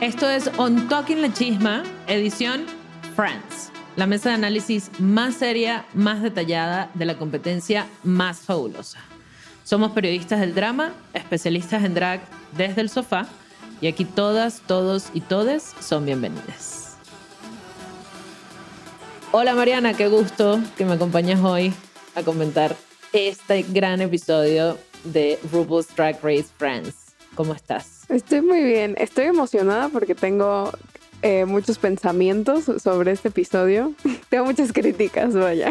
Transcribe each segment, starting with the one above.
Esto es On Talking La Chisma, edición Friends. La mesa de análisis más seria, más detallada de la competencia más fabulosa. Somos periodistas del drama, especialistas en drag desde el sofá y aquí todas, todos y todes son bienvenidas. Hola Mariana, qué gusto que me acompañes hoy a comentar este gran episodio de RuPaul's Drag Race Friends. ¿Cómo estás? Estoy muy bien. Estoy emocionada porque tengo eh, muchos pensamientos sobre este episodio. tengo muchas críticas, vaya.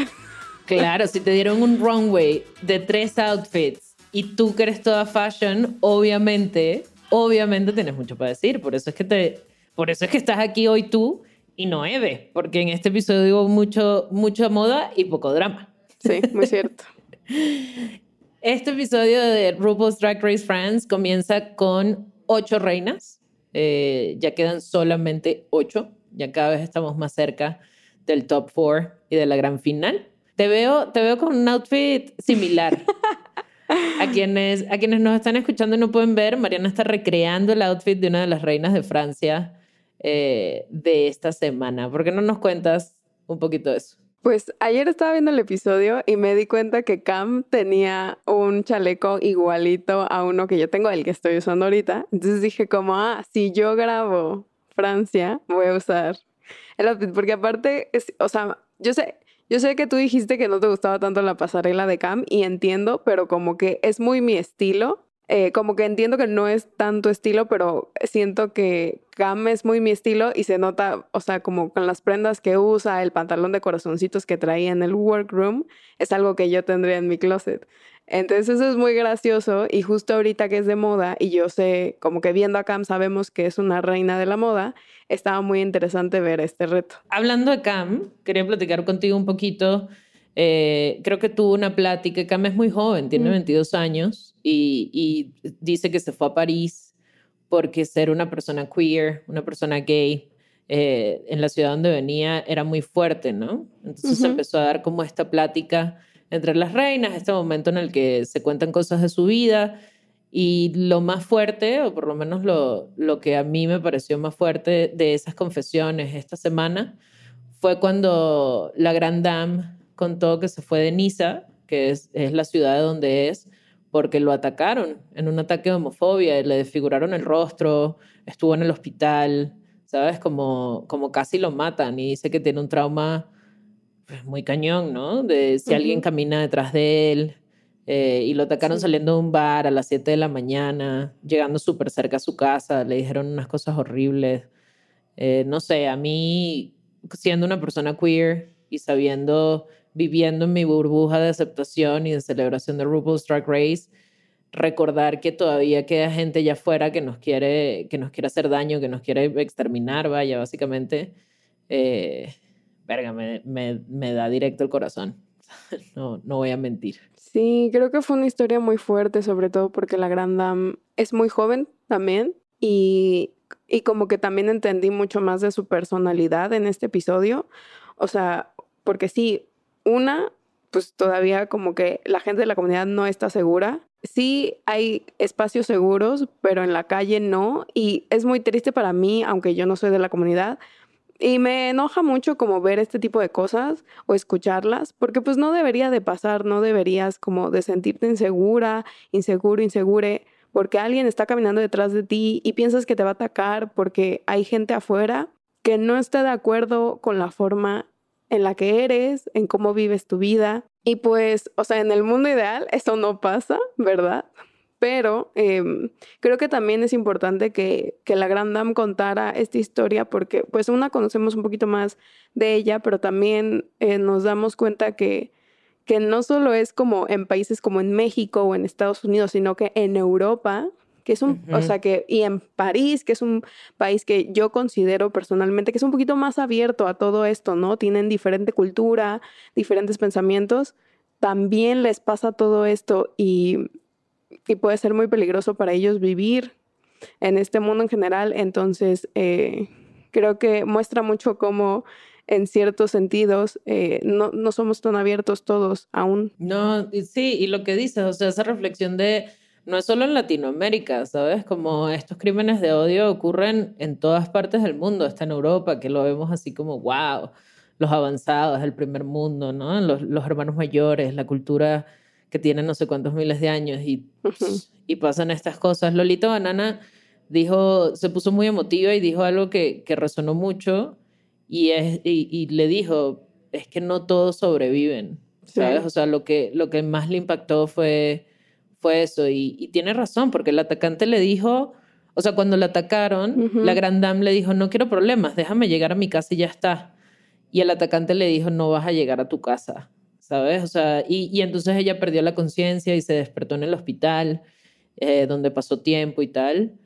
Claro, si te dieron un runway de tres outfits y tú que eres toda fashion, obviamente, obviamente tienes mucho para decir. Por eso es que te, por eso es que estás aquí hoy tú y no Eve, porque en este episodio hubo mucho, mucha moda y poco drama. Sí, muy cierto. Este episodio de RuPaul's Drag Race France comienza con ocho reinas. Eh, ya quedan solamente ocho. Ya cada vez estamos más cerca del top four y de la gran final. Te veo, te veo con un outfit similar. A quienes, a quienes nos están escuchando y no pueden ver, Mariana está recreando el outfit de una de las reinas de Francia eh, de esta semana. ¿Por qué no nos cuentas un poquito de eso? Pues ayer estaba viendo el episodio y me di cuenta que Cam tenía un chaleco igualito a uno que yo tengo, el que estoy usando ahorita. Entonces dije como, ah, si yo grabo Francia, voy a usar el outfit. Porque aparte, es, o sea, yo sé, yo sé que tú dijiste que no te gustaba tanto la pasarela de Cam y entiendo, pero como que es muy mi estilo. Eh, como que entiendo que no es tanto estilo, pero siento que Cam es muy mi estilo y se nota, o sea, como con las prendas que usa, el pantalón de corazoncitos que traía en el workroom, es algo que yo tendría en mi closet. Entonces eso es muy gracioso y justo ahorita que es de moda y yo sé, como que viendo a Cam sabemos que es una reina de la moda, estaba muy interesante ver este reto. Hablando de Cam, quería platicar contigo un poquito. Eh, creo que tuvo una plática. Cam es muy joven, tiene Mm. 22 años y, y dice que se fue a París porque ser una persona queer, una persona gay, eh, en la ciudad donde venía era muy fuerte, ¿no? Entonces Ujú. empezó a dar como esta plática entre las reinas, este momento en el que se cuentan cosas de su vida y lo más fuerte, o por lo menos lo, lo que a mí me pareció más fuerte de esas confesiones esta semana, fue cuando la Gran Dame contó que se fue de Niza, que es, es la ciudad de donde es, porque lo atacaron en un ataque de homofobia, le desfiguraron el rostro, estuvo en el hospital, ¿sabes? Como, como casi lo matan y dice que tiene un trauma pues, muy cañón, ¿no? De si alguien camina detrás de él. eh, y lo atacaron Sí. saliendo de un bar a las 7 de la mañana, llegando súper cerca a su casa, le dijeron unas cosas horribles. Eh, no sé, a mí, siendo una persona queer y sabiendo, viviendo en mi burbuja de aceptación y de celebración de RuPaul's Drag Race, recordar que todavía queda gente allá afuera que nos quiere, que nos quiere hacer daño, que nos quiere exterminar, vaya, básicamente, eh, verga, me, me, me da directo el corazón. no, no voy a mentir. Sí, creo que fue una historia muy fuerte, sobre todo porque la Gran Dame es muy joven también y, y como que también entendí mucho más de su personalidad en este episodio. O sea, porque sí, una, pues todavía como que la gente de la comunidad no está segura. Sí hay espacios seguros, pero en la calle no. Y es muy triste para mí, aunque yo no soy de la comunidad, y me enoja mucho como ver este tipo de cosas o escucharlas, porque pues no debería de pasar, no deberías como de sentirte insegura, inseguro, insegure, porque alguien está caminando detrás de ti y piensas que te va a atacar porque hay gente afuera que no está de acuerdo con la forma en la que eres, en cómo vives tu vida. Y pues, o sea, en el mundo ideal eso no pasa, ¿verdad? Pero em, creo que también es importante que, que, la Gran Dame contara esta historia porque pues una conocemos un poquito más de ella, pero también eh, nos damos cuenta que, que no solo es como en países como en México o en Estados Unidos, sino que en Europa, que es un, o sea, que, y en París, que es un país que yo considero personalmente que es un poquito más abierto a todo esto, ¿no? Tienen diferente cultura, diferentes pensamientos, también les pasa todo esto y y puede ser muy peligroso para ellos vivir en este mundo en general. Entonces, eh, creo que muestra mucho cómo en ciertos sentidos eh, no, no, somos tan abiertos todos aún. No, sí, y lo que dices, o sea, esa reflexión de no es solo en Latinoamérica, ¿sabes? Como estos crímenes de odio ocurren en todas partes del mundo, está en Europa, que lo vemos así como, wow, los avanzados, el primer mundo, ¿no? Los, los hermanos mayores, la cultura que tienen no sé cuántos miles de años y, y pasan estas cosas. Lolita Banana dijo, se puso muy emotiva y dijo algo que, que resonó mucho y, es, y, le dijo, es que no todos sobreviven, ¿sabes? O sea, lo que, lo que más le impactó fue, fue eso y, y tiene razón, porque el atacante le dijo, o sea, cuando le atacaron, la Grand Dame le dijo, no quiero problemas, déjame llegar a mi casa y ya está. Y el atacante le dijo, no vas a llegar a tu casa. ¿sabes? O sea, y, y entonces ella perdió la conciencia y se despertó en el hospital, eh, donde pasó tiempo y tal.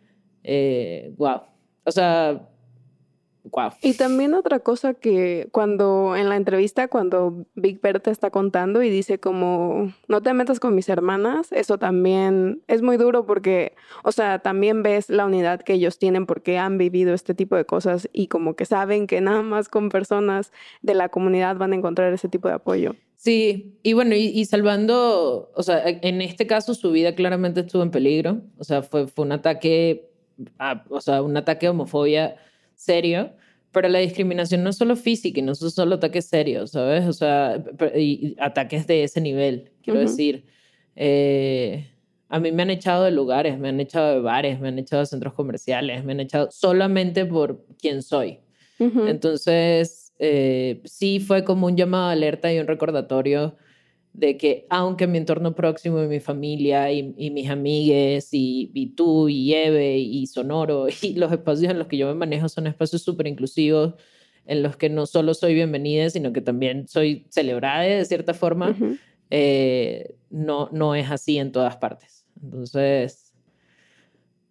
Eh, wow. O sea, wow. Y también otra cosa que cuando en la entrevista, cuando Big Bear te está contando y dice como, no te metas con mis hermanas, eso también es muy duro porque, o sea, también ves la unidad que ellos tienen porque han vivido este tipo de cosas y como que saben que nada más con personas de la comunidad van a encontrar ese tipo de apoyo. Sí, y bueno, y, salvando, o sea, e, en este caso su vida claramente estuvo en peligro, o sea, fue, fue un ataque, o sea, un ataque de homofobia serio, pero la discriminación no es solo física y no son solo ataques serios, ¿sabes? O sea, y, ataques de ese nivel, quiero decir. Eh, a mí me han echado de lugares, me han echado de bares, me han echado de centros comerciales, me han echado solamente por quién soy. Entonces, eh, sí fue como un llamado de alerta y un recordatorio de que aunque mi entorno próximo y mi familia y, mis amigues y, y, tú y Eve y Sonoro y los espacios en los que yo me manejo son espacios súper inclusivos en los que no solo soy bienvenida, sino que también soy celebrada de cierta forma, eh, no, no es así en todas partes. Entonces,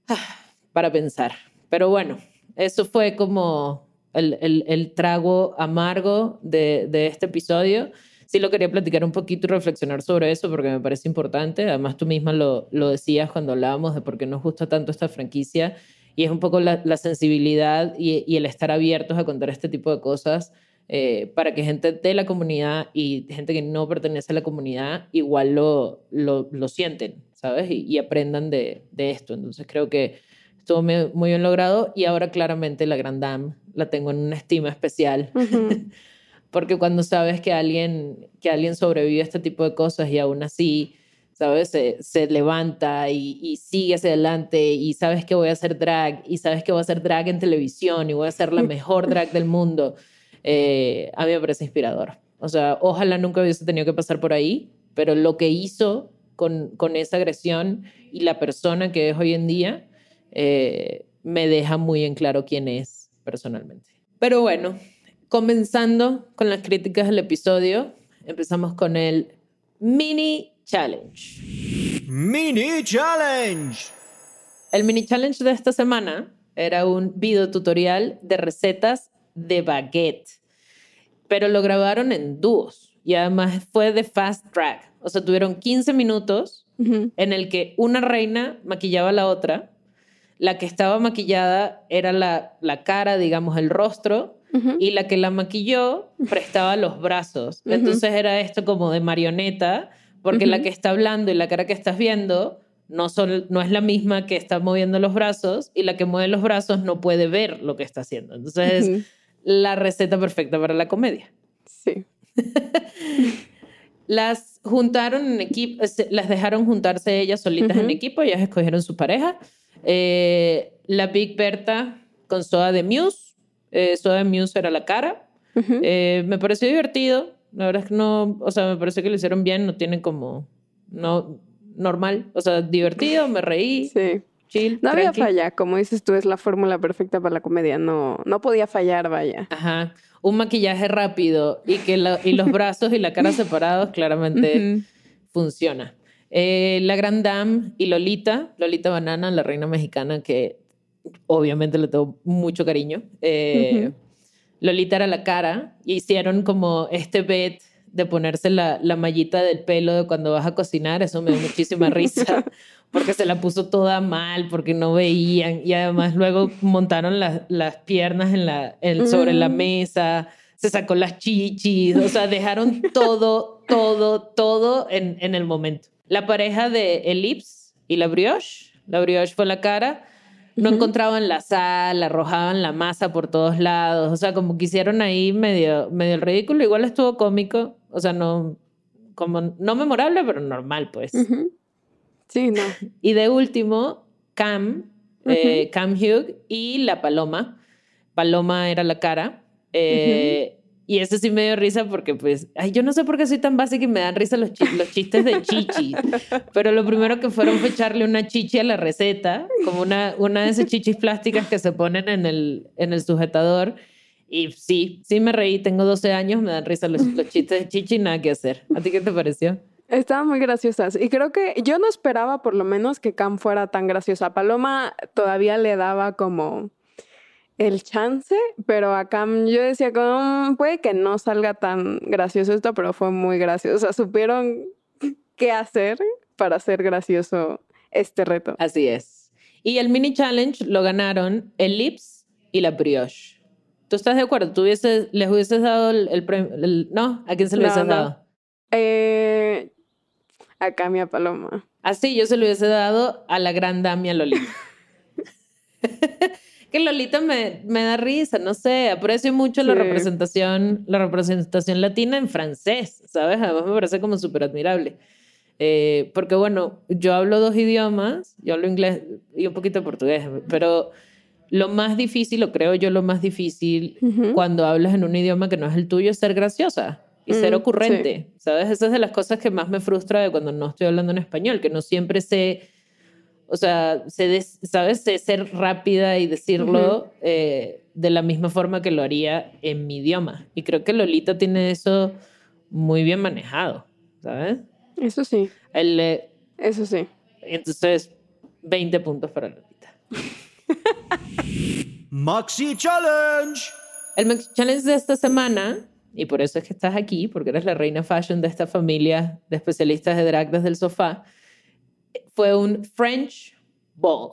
ah, para pensar. Pero bueno, eso fue como el, trago amargo de, este episodio. Sí lo quería platicar un poquito y reflexionar sobre eso porque me parece importante. Además, tú misma lo, decías cuando hablábamos de por qué nos gusta tanto esta franquicia y es un poco la, sensibilidad y, el estar abiertos a contar este tipo de cosas eh, para que gente de la comunidad y gente que no pertenece a la comunidad igual lo, lo, sienten, ¿sabes? Y, aprendan de, de, esto. Entonces creo que estuvo muy, bien logrado y ahora claramente la Grand Dame la tengo en una estima especial. Porque cuando sabes que alguien, que alguien sobrevive a este tipo de cosas y aún así, ¿sabes? Se, se levanta y, y, sigue hacia adelante y sabes que voy a hacer drag y sabes que voy a hacer drag en televisión y voy a ser la mejor drag del mundo, eh, a mí me parece inspirador. O sea, ojalá nunca hubiese tenido que pasar por ahí, pero lo que hizo con, con esa agresión y la persona que es hoy en día, eh, me deja muy en claro quién es personalmente. Pero bueno, comenzando con las críticas del episodio, empezamos con el mini challenge. Mini Challenge. El mini challenge de esta semana era un video tutorial de recetas de baguette, pero lo grabaron en dúos y además fue de fast track. O sea, tuvieron 15 minutos en el que una reina maquillaba a la otra. La que estaba maquillada era la, la cara, digamos, el rostro, y la que la maquilló prestaba los brazos. Entonces era esto como de marioneta, porque la que está hablando y la cara que estás viendo no, son, no es la misma que está moviendo los brazos y la que mueve los brazos no puede ver lo que está haciendo. Entonces es la receta perfecta para la comedia. Sí. las juntaron en equipo, las dejaron juntarse ellas solitas en equipo, ellas escogieron su pareja. Eh, la Big Berta con Soda de Muse. Eh, Soda Muse era la cara. Eh, me pareció divertido. La verdad es que no, o sea, me pareció que lo hicieron bien, no tienen como, no, normal, o sea, divertido, me reí. Sí. Chill, no había falla, como dices tú, es la fórmula perfecta para la comedia, no, no podía fallar, vaya. Ajá, un maquillaje rápido y, que y los brazos y la cara separados claramente funciona. Eh, la Gran Dame y Lolita, Lolita Banana, la reina mexicana que obviamente le tengo mucho cariño. Eh, Lolita era la cara y hicieron como este bet de ponerse la, la mallita del pelo de cuando vas a cocinar, eso me dio muchísima risa, porque se la puso toda mal, porque no veían, y además luego montaron las, las piernas en la, sobre la mesa, se sacó las chichis, o sea, dejaron todo, todo, todo en, en el momento. La pareja de Ellipse y la brioche, la brioche fue la cara, no encontraban la sal, arrojaban la masa por todos lados, o sea, como que hicieron ahí medio, medio el ridículo, igual estuvo cómico, o sea, no, como, no memorable, pero normal, pues. Sí, no. Y de último, Cam, eh, Cam Hugh y la Paloma. Paloma era la cara. Eh, y ese sí me dio risa porque, pues, ay, yo no sé por qué soy tan básica y me dan risa los, los chistes de chichi. Pero lo primero que fueron fue echarle una chichi a la receta, como una, una de esas chichis plásticas que se ponen en el, en el sujetador. Y sí, sí me reí, tengo 12 años, me dan risa los, chistes de chichi nada que hacer. ¿A ti qué te pareció? Estaban muy graciosas. Y creo que yo no esperaba por lo menos que Cam fuera tan graciosa. Paloma todavía le daba como el chance, pero acá yo decía como mm, puede que no salga tan gracioso esto, pero fue muy gracioso. O sea, supieron qué hacer para hacer gracioso este reto. Así es. Y el mini challenge lo ganaron el Lips y la Brioche. ¿Tú estás de acuerdo? ¿Tú les hubieses dado el, premio? no, ¿a quién se lo hubieses dado? Eh, a Camia Paloma. Así, yo se lo hubiese dado a la gran Damia Lolita. que Lolita me, me, da risa, no sé, aprecio mucho la representación, la representación latina en francés, ¿sabes? Además me parece como súper admirable. Eh, porque bueno, yo hablo dos idiomas, yo hablo inglés y un poquito portugués, pero lo más difícil, o creo yo lo más difícil cuando hablas en un idioma que no es el tuyo es ser graciosa y ser mm, ocurrente, ¿sabes? Esa es de las cosas que más me frustra de cuando no estoy hablando en español, que no siempre sé o sea, sé, ¿sabes? Sé ser rápida y decirlo eh, de la misma forma que lo haría en mi idioma. Y creo que Lolita tiene eso muy bien manejado, ¿sabes? Eso sí. El, eso sí. Entonces, 20 puntos para Lolita. Maxi Challenge. El Maxi Challenge de esta semana, y por eso es que estás aquí, porque eres la reina fashion de esta familia de especialistas de drag desde el sofá, fue un French Ball.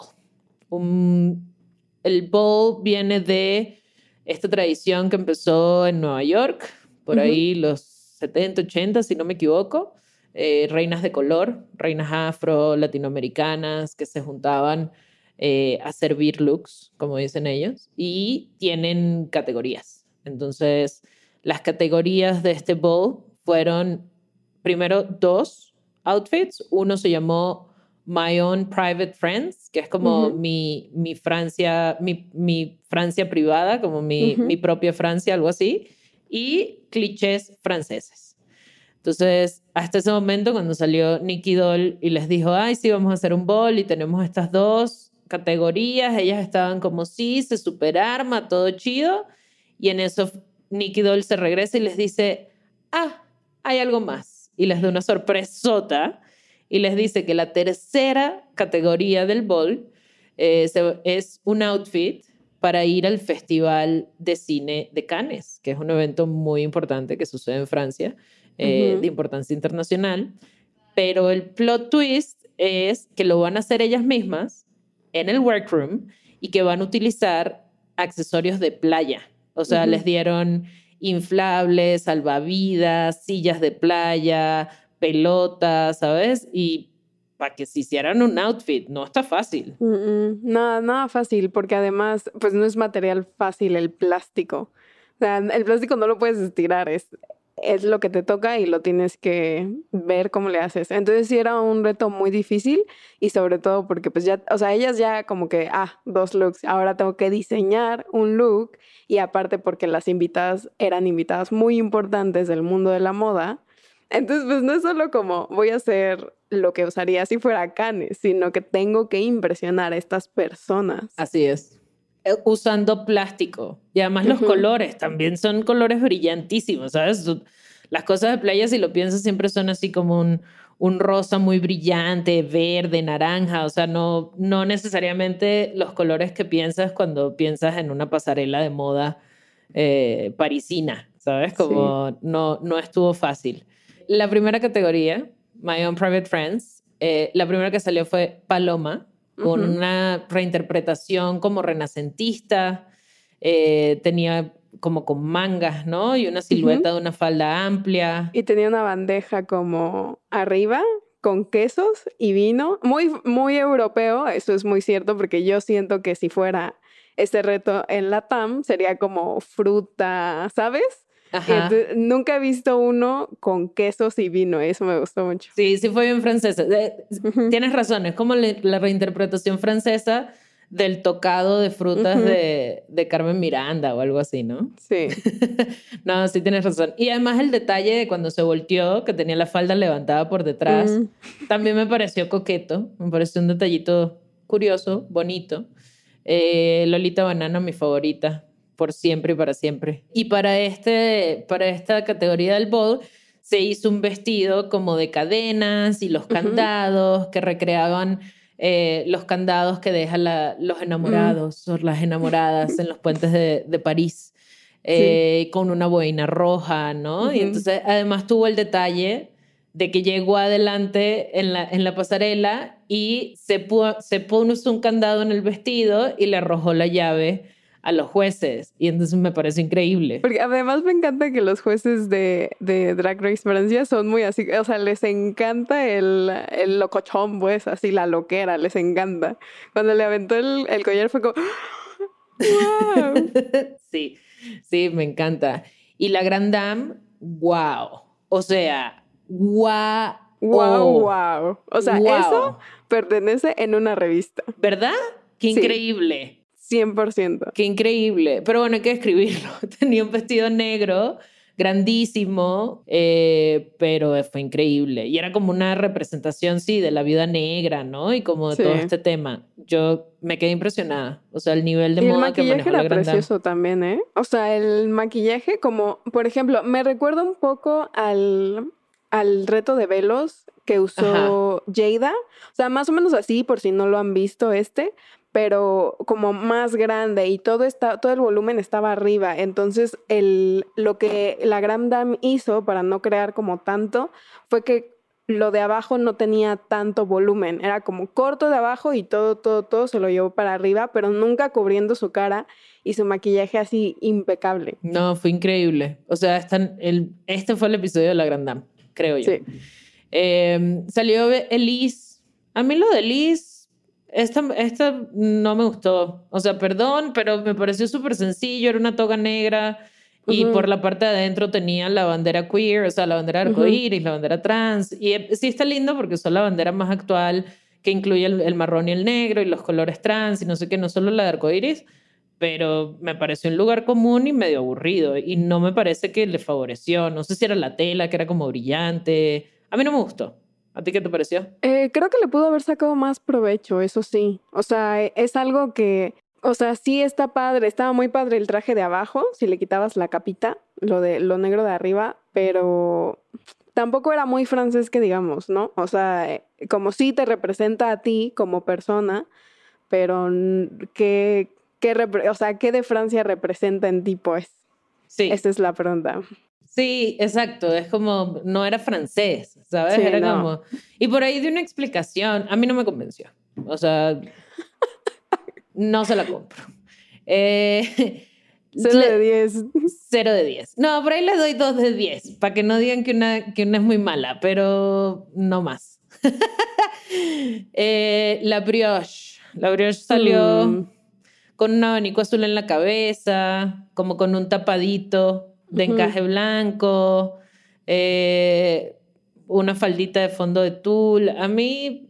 el ball viene de esta tradición que empezó en Nueva York, por ahí los 70, 80, si no me equivoco. Eh, reinas de color, reinas afro, latinoamericanas, que se juntaban eh, a servir looks, como dicen ellos, y tienen categorías. Entonces, las categorías de este ball fueron primero dos outfits. Uno se llamó My Own Private Friends, que es como mi, mi, Francia, mi, mi, Francia privada, como mi, mi propia Francia, algo así, y clichés franceses. Entonces, hasta ese momento, cuando salió Nicky Doll y les dijo, ay, sí, vamos a hacer un bol y tenemos estas dos categorías, ellas estaban como, sí, se superarma, todo chido, y en eso Nicky Doll se regresa y les dice, ah, hay algo más, y les da una sorpresota y les dice que la tercera categoría del ball eh, es un outfit para ir al Festival de Cine de Cannes, que es un evento muy importante que sucede en Francia, eh, Ujú. de importancia internacional. Pero el plot twist es que lo van a hacer ellas mismas en el workroom y que van a utilizar accesorios de playa. O sea, Ujú. les dieron inflables, salvavidas, sillas de playa, pelotas, ¿sabes? Y para que se hicieran un outfit, no está fácil. Mm, mm, Nada, nada fácil, porque además, pues no es material fácil el plástico. O sea, el plástico no lo puedes estirar, es, es lo que te toca y lo tienes que ver cómo le haces. Entonces sí era un reto muy difícil y sobre todo porque pues ya, o sea, ellas ya como que, ah, dos looks, ahora tengo que diseñar un look y aparte porque las invitadas eran invitadas muy importantes del mundo de la moda. Entonces, pues no es solo como voy a hacer lo que usaría si fuera Cannes, sino que tengo que impresionar a estas personas. Así es. Eh, Usando plástico. Y además los Ujú. colores también son colores brillantísimos, ¿sabes? Las cosas de playa, si lo piensas, siempre son así como un, un rosa muy brillante, verde, naranja. O sea, no, no necesariamente los colores que piensas cuando piensas en una pasarela de moda eh, parisina, ¿sabes? Como no, no estuvo fácil. La primera categoría, My Own Private Friends, eh, la primera que salió fue Paloma, con una reinterpretación como renacentista, eh, tenía como con mangas, ¿no? Y una silueta de una falda amplia. Y tenía una bandeja como arriba con quesos y vino, muy, muy europeo, eso es muy cierto, porque yo siento que si fuera este reto en la TAM sería como fruta, ¿sabes? Entonces, nunca he visto uno con quesos y vino, eso me gustó mucho. Sí, sí fue bien francesa. Eh. Tienes razón, es como le- la reinterpretación francesa del tocado de frutas de, de Carmen Miranda o algo así, ¿no? Sí. no, sí tienes razón. Y además el detalle de cuando se volteó, que tenía la falda levantada por detrás, también me pareció coqueto, me pareció un detallito curioso, bonito. Eh, Lolita Banana, mi favorita, por siempre y para siempre. Y para, este, para esta categoría del bowl se hizo un vestido como de cadenas y los Ujú. candados que recreaban eh, los candados que dejan la- los enamorados o las enamoradas en los puentes de, de París. eh, con una boina roja, ¿no? Y Ujú. entonces además tuvo el detalle de que llegó adelante en la, en la pasarela y se, pu- se puso un candado en el vestido y le arrojó la llave a los jueces. Y entonces me parece increíble. Porque además me encanta que los jueces de, de Drag Race Francia son muy así, o sea, les encanta el, el locochón, pues, así la loquera, les encanta. Cuando le aventó el, el collar fue como, ¡wow! sí, sí, me encanta. Y la Grand Dame, wow. O sea, wow. ¡Wow, wow! O sea, Wow. eso pertenece en una revista, ¿Verdad? Qué Sí. Increíble. 100%. Qué increíble. Pero bueno, hay que describirlo. Tenía un vestido negro, grandísimo, eh, pero fue increíble. Y era como una representación, sí, de la viuda negra, ¿no? Y como de Sí. todo este tema. Yo me quedé impresionada. O sea, el nivel de Y el moda que maquillaje manejó la era precioso también, ¿eh? O sea, el maquillaje como, por ejemplo, me recuerda un poco al, al reto de velos que usó Jada. O sea, más o menos así, por si no lo han visto este, pero como más grande y todo, está, todo el volumen estaba arriba. Entonces, el, lo que la Grand Dame hizo para no crear como tanto fue que lo de abajo no tenía tanto volumen, era como corto de abajo y todo, todo, todo se lo llevó para arriba, pero nunca cubriendo su cara y su maquillaje así impecable. No, fue increíble. O sea, están- el, este fue el episodio de la Grand Dame, creo yo. Sí. Eh, salió Elise. A mí lo de Elise, esta, esta no me gustó. O sea, perdón, pero me pareció súper sencillo. Era una toga negra y por la parte de adentro tenía la bandera queer, o sea, la bandera arcoíris, la bandera trans. Y eh, sí está lindo porque usó la bandera más actual que incluye el, el marrón y el negro y los colores trans y no sé qué, no solo la de arcoíris, pero me pareció un lugar común y medio aburrido y no me parece que le favoreció. No sé si era la tela, que era como brillante. A mí no me gustó. ¿A ti qué te pareció? Eh, creo que le pudo haber sacado más provecho, eso sí. O sea, e- es algo que, o sea, sí está padre, estaba muy padre el traje de abajo, si le quitabas la capita, lo de lo negro de arriba, pero tampoco era muy francés que digamos, ¿no? O sea, eh, como sí te representa a ti como persona, pero ¿qué, qué o sea, ¿qué de Francia representa en ti, pues? Sí, Esta es la pregunta. Sí, exacto. Es como, no era francés, ¿sabes? Sí, era no. como... Y por ahí de una explicación, a mí no me convenció. O sea, no se la compro. Eh, Cero le- de 10. Cero de 10. No, por ahí le doy dos de 10, para que no digan que una, que una es muy mala, pero no más. Eh, la brioche. La brioche salió Mm. con un abanico azul en la cabeza, como con un tapadito de Ujú. encaje blanco, eh, una faldita de fondo de tul. A mí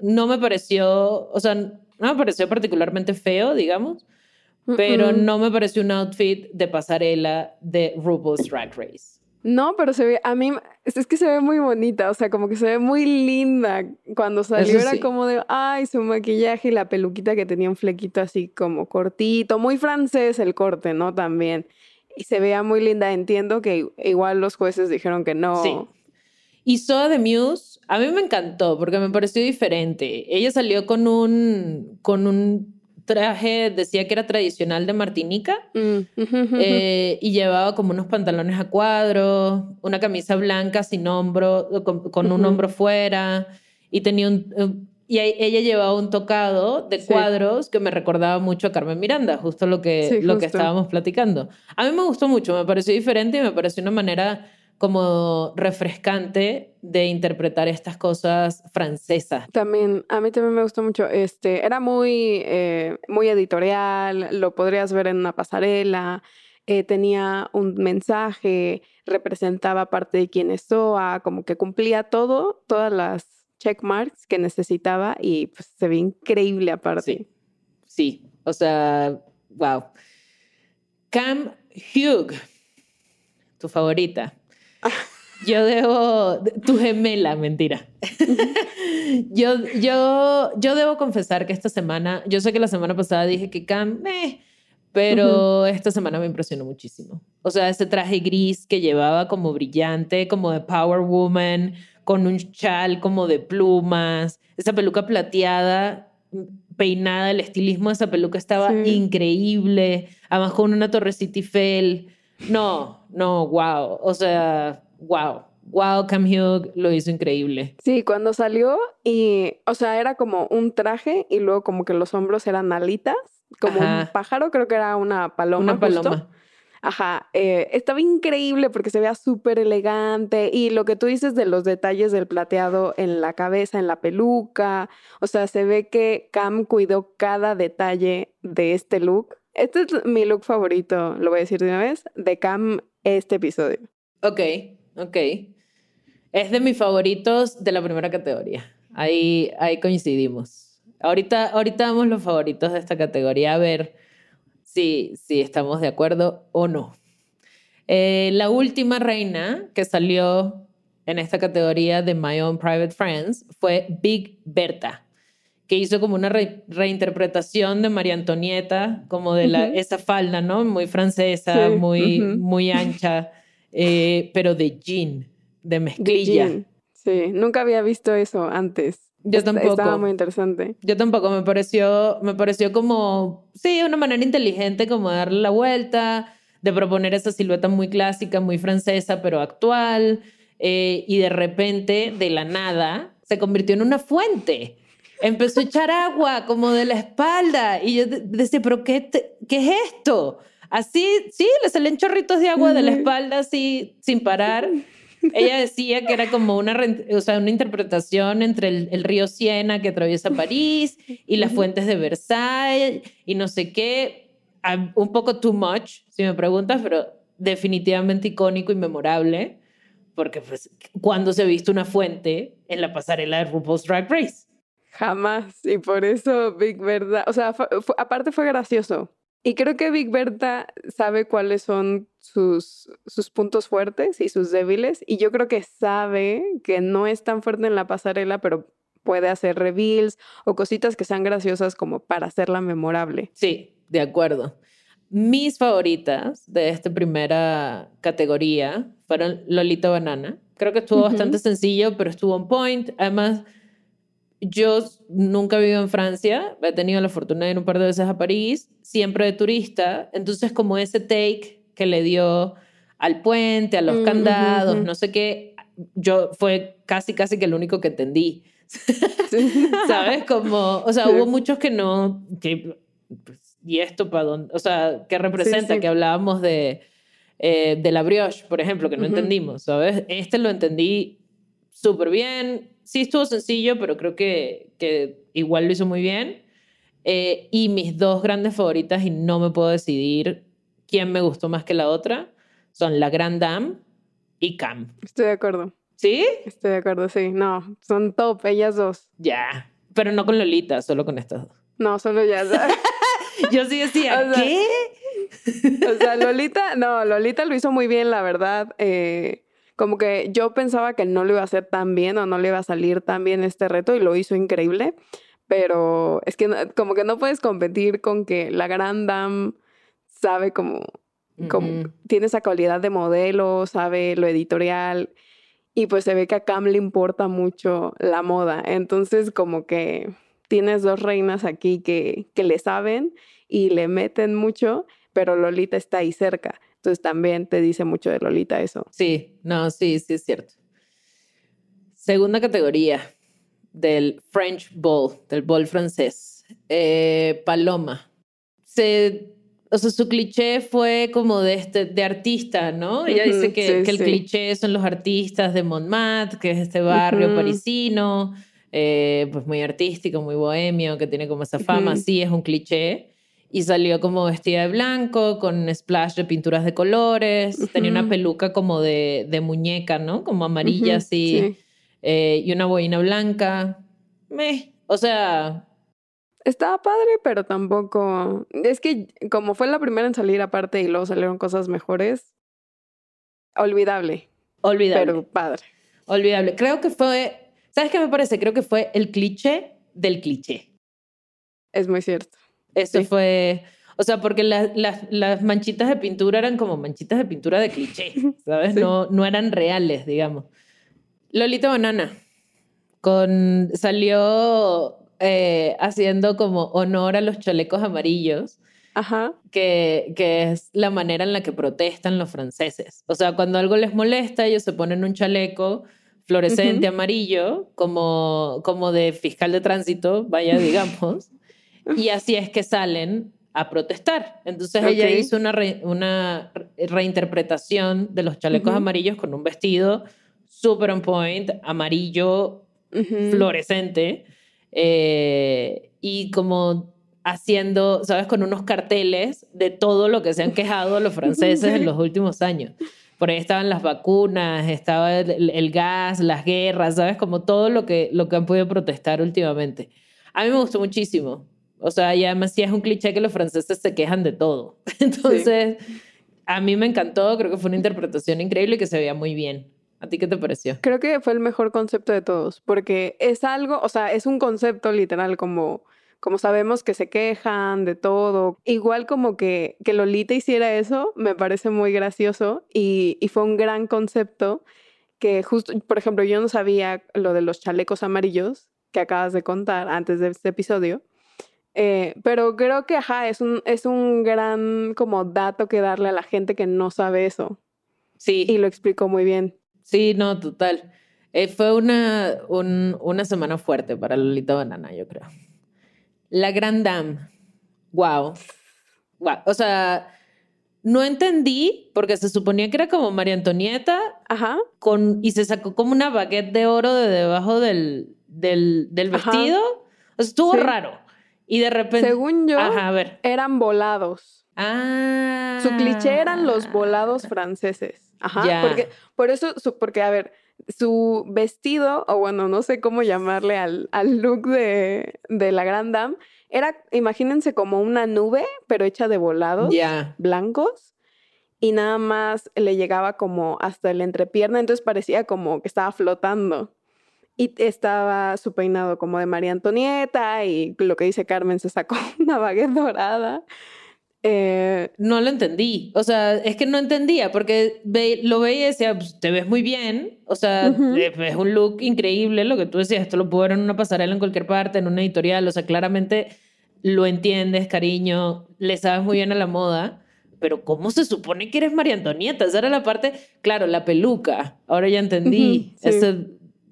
no me pareció, o sea, no me pareció particularmente feo, digamos, pero Mm-mm. no me pareció un outfit de pasarela de RuPaul's Drag Race. No, pero se ve, a mí, es que se ve muy bonita, o sea, como que se ve muy linda. Cuando salió Eso era sí. como de, ay, su maquillaje y la peluquita que tenía un flequito así como cortito, muy francés el corte, ¿no? También. Y se veía muy linda. Entiendo que igual los jueces dijeron que no. Sí. Y Soa de Muse, a mí me encantó porque me pareció diferente. Ella salió con un, con un traje, decía que era tradicional de Martinica, Mm, eh, y llevaba como unos pantalones a cuadros, una camisa blanca sin hombro, con, con un hombro fuera, y tenía un... y ella llevaba un tocado de Sí. cuadros que me recordaba mucho a Carmen Miranda, justo lo que, Sí, lo que estábamos platicando. A mí me gustó mucho, me pareció diferente y me pareció una manera como refrescante de interpretar estas cosas francesas. También, a mí también me gustó mucho. Este, era muy, eh, muy editorial, lo podrías ver en una pasarela, eh, tenía un mensaje, representaba parte de quién es Soa, como que cumplía todo, todas las check marks que necesitaba y pues se ve increíble aparte. Sí, sí, o sea, wow. Cam Hugh, tu favorita. Yo debo, tu gemela, mentira. yo, yo, yo debo confesar que esta semana, yo sé que la semana pasada dije que Cam, meh, pero esta semana me impresionó muchísimo. O sea, ese traje gris que llevaba como brillante, como de Power Woman, con un chal como de plumas, esa peluca plateada, peinada, el estilismo de esa peluca estaba Sí. increíble, además con una torrecita Eiffel. No, no, wow. O sea, wow. Wow, Cam Hugh lo hizo increíble. Sí, cuando salió y, o sea, era como un traje y luego como que los hombros eran alitas, como un pájaro, creo que era una paloma. Una justo. paloma. Ajá, eh, estaba increíble porque se veía súper elegante y lo que tú dices de los detalles del plateado en la cabeza, en la peluca, o sea, se ve que Cam cuidó cada detalle de este look. Este es mi look favorito, lo voy a decir de una vez, de Cam este episodio. Ok, ok. Es de mis favoritos de la primera categoría. Ahí, ahí coincidimos. Ahorita, ahorita damos los favoritos de esta categoría a ver si, si estamos de acuerdo o no. Eh, la última reina que salió en esta categoría de My Own Private Friends fue Big Berta, que hizo como una re- reinterpretación de María Antonieta, como de la, esa falda, ¿no? Muy francesa, Sí, muy, muy ancha, eh, pero de jean, de De mezclilla. jean. Sí, nunca había visto eso antes. Yo tampoco. Estaba muy interesante. Yo tampoco, me pareció, me pareció como, sí, una manera inteligente como de darle la vuelta, de proponer esa silueta muy clásica, muy francesa, pero actual, eh, y de repente, de la nada, se convirtió en una fuente. Empezó a echar agua como de la espalda, y yo de- decía, pero qué, te- ¿qué es esto? Así, sí, le salen chorritos de agua de la espalda así, sin parar. Ella decía que era como una, o sea, una interpretación entre el, el río Siena que atraviesa París y las fuentes de Versailles y no sé qué. Un poco too much, si me preguntas, pero definitivamente icónico y memorable, porque pues, cuando se ha visto una fuente en la pasarela de RuPaul's Drag Race? Jamás. Y por eso Big Berta, o sea, fue- fue- aparte fue gracioso. Y creo que Big Berta sabe cuáles son sus, sus puntos fuertes y sus débiles. Y yo creo que sabe que no es tan fuerte en la pasarela, pero puede hacer reveals o cositas que sean graciosas como para hacerla memorable. Sí, de acuerdo. Mis favoritas de esta primera categoría fueron Lolita Banana, Creo que estuvo bastante sencillo, pero estuvo on point. Además, yo nunca he vivido en Francia, he tenido la fortuna de ir un par de veces a París, siempre de turista, entonces como ese take que le dio al puente, a los Mm, candados, no sé qué, yo fue casi, casi que el único que entendí. ¿Sabes? Como, o sea, Sí. hubo muchos que no, que, pues, ¿y esto para dónde? O sea, ¿qué representa? sí. Que hablábamos de, eh, de la brioche, por ejemplo, que no entendimos, ¿sabes? Este lo entendí súper bien. Sí estuvo sencillo, pero creo que, que igual lo hizo muy bien. Eh, y mis dos grandes favoritas, y no me puedo decidir quién me gustó más que la otra, son La Grand Dame y Cam. Estoy de acuerdo. ¿Sí? Estoy de acuerdo, sí. No, son top, ellas dos. Ya. Pero no con Lolita, solo con estas dos. No, solo ya. Yo sí decía, O sea, ¿qué? O sea, Lolita, no, Lolita lo hizo muy bien, la verdad. Eh, como que yo pensaba que no lo iba a hacer tan bien o no le iba a salir tan bien este reto y lo hizo increíble. Pero es que no- como que no puedes competir con que la Grand Dame sabe como, como tiene esa calidad de modelo, sabe lo editorial y pues se ve que a Cam le importa mucho la moda. Entonces como que tienes dos reinas aquí que, que le saben y le meten mucho, pero Lolita está ahí cerca. Entonces también te dice mucho de Lolita eso. Sí, no, sí, sí es cierto. Segunda categoría del French Bowl, del bowl francés. Eh, Paloma. Se, o sea, su cliché fue como de, este, de artista, ¿no? Ella dice Ujú, que, sí, que el sí. cliché son los artistas de Montmartre, que es este barrio parisino, eh, pues muy artístico, muy bohemio, que tiene como esa fama. Ujú. Sí, es un cliché. Y salió como vestida de blanco, con splash de pinturas de colores. Tenía una peluca como de, de muñeca, ¿no? Como amarilla, así. sí. eh, y una boina blanca. Meh. O sea, Estaba padre, pero tampoco... Es que como fue la primera en salir aparte y luego salieron cosas mejores, olvidable, olvidable. pero padre. Olvidable. Creo que fue. ¿Sabes qué me parece? Creo que fue el cliché del cliché. Es muy cierto. Eso Sí. fue. O sea, porque la- las- las manchitas de pintura eran como manchitas de pintura de cliché, ¿sabes? Sí. No, no eran reales, digamos. Lolita Banana con, salió eh, haciendo como honor a los chalecos amarillos, Ajá. que, que es la manera en la que protestan los franceses. O sea, cuando algo les molesta, ellos se ponen un chaleco fluorescente amarillo, como, como de fiscal de tránsito, vaya, digamos, y así es que salen a protestar. Entonces ella hizo una, re- una re- reinterpretación de los chalecos amarillos con un vestido super on point, amarillo, Ujú. fluorescente, eh, y como haciendo, ¿sabes? Con unos carteles de todo lo que se han quejado los franceses en los últimos años. Por ahí estaban las vacunas, estaba el, el gas, las guerras, ¿sabes? Como todo lo que, lo que han podido protestar últimamente. A mí me gustó muchísimo. O sea, y además sí es un cliché que los franceses se quejan de todo. Entonces, a mí me encantó, creo que fue una interpretación increíble y que se veía muy bien. ¿A ti qué te pareció? Creo que fue el mejor concepto de todos, porque es algo, o sea, es un concepto literal como, como sabemos que se quejan de todo. Igual como que, que Lolita hiciera eso, me parece muy gracioso y, y fue un gran concepto que justo, por ejemplo, yo no sabía lo de los chalecos amarillos que acabas de contar antes de este episodio. Eh, pero creo que, ajá, es un, es un gran como dato que darle a la gente que no sabe eso. Sí. Y lo explicó muy bien. Sí, no, total. Eh, fue una, un- una semana fuerte para Lolita Banana, yo creo. La Grand Dame. Wow. Wow. O sea, no entendí porque se suponía que era como María Antonieta Ajá. con, y se sacó como una baguette de oro de debajo del, del, del vestido. O sea, estuvo Sí. raro. Y de repente. Según yo, Ajá, a ver. eran volados. Ah. Su cliché eran los volados franceses. Ajá. Ya. Porque, por eso, su- porque, a ver, su vestido, o bueno, no sé cómo llamarle al, al look de, de la Grand Dame, era, imagínense, como una nube, pero hecha de volados Ya. blancos. Y nada más le llegaba como hasta el entrepierna, entonces parecía como que estaba flotando. Y estaba su peinado como de María Antonieta y lo que dice Carmen se sacó una baguette dorada. Eh. No lo entendí. O sea, es que no entendía porque ve- lo veía y decía, "Pues, te ves muy bien. O sea, Ujú. eh, es un look increíble. Lo que tú decías, esto lo puedo ver en una pasarela en cualquier parte, en una editorial. O sea, claramente lo entiendes, cariño, le sabes muy bien a la moda. Pero ¿cómo se supone que eres María Antonieta? Esa era la parte, claro, la peluca. Ahora ya entendí. Ujú, sí. Eso, eh,